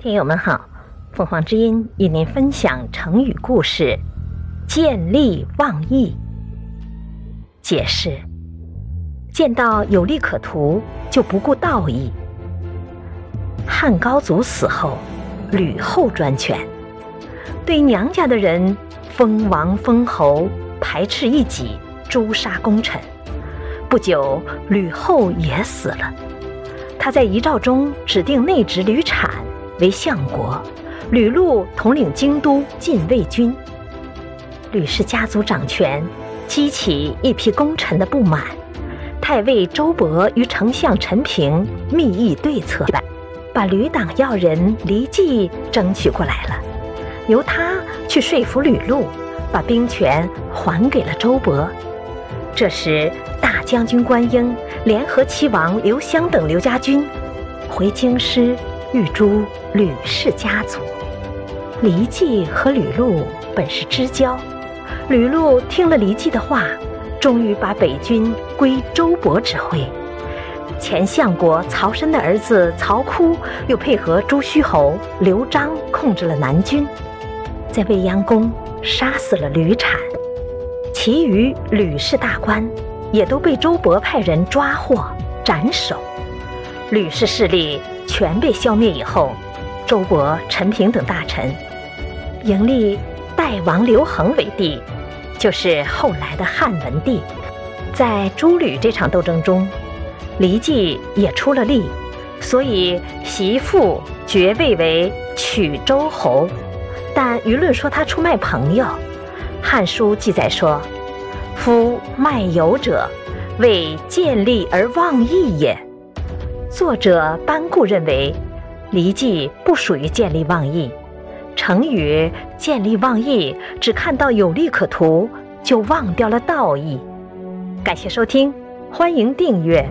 听友们好，凤凰之音与您分享成语故事“见利忘义”。解释：见到有利可图就不顾道义。汉高祖死后，吕后专权，对娘家的人封王封侯，排斥异己，诛杀功臣。不久，吕后也死了。他在遗诏中指定内侄吕产。为相国，吕禄统领京都禁卫军。吕氏家族掌权，激起一批功臣的不满。太尉周勃与丞相陈平密议对策，把吕党要人黎季争取过来了，由他去说服吕禄，把兵权还给了周勃。这时，大将军关英联合齐王刘襄等刘家军回京师。欲诛吕氏家族，黎季和吕禄本是知交，吕禄听了黎季的话，终于把北军归周勃指挥。前相国曹参的儿子曹窟又配合朱虚侯刘璋控制了南军，在未央宫杀死了吕产，其余吕氏大官也都被周勃派人抓获斩首，吕氏势力。全被消灭以后，周勃、陈平等大臣迎立代王刘恒为帝，就是后来的汉文帝。在诸吕这场斗争中，黎季也出了力，所以袭父爵位为曲周侯。但舆论说他出卖朋友，《汉书》记载说：“夫卖友者，为见利而忘义也。”作者班固认为，离季不属于见利忘义。成语“见利忘义”只看到有利可图，就忘掉了道义。感谢收听，欢迎订阅。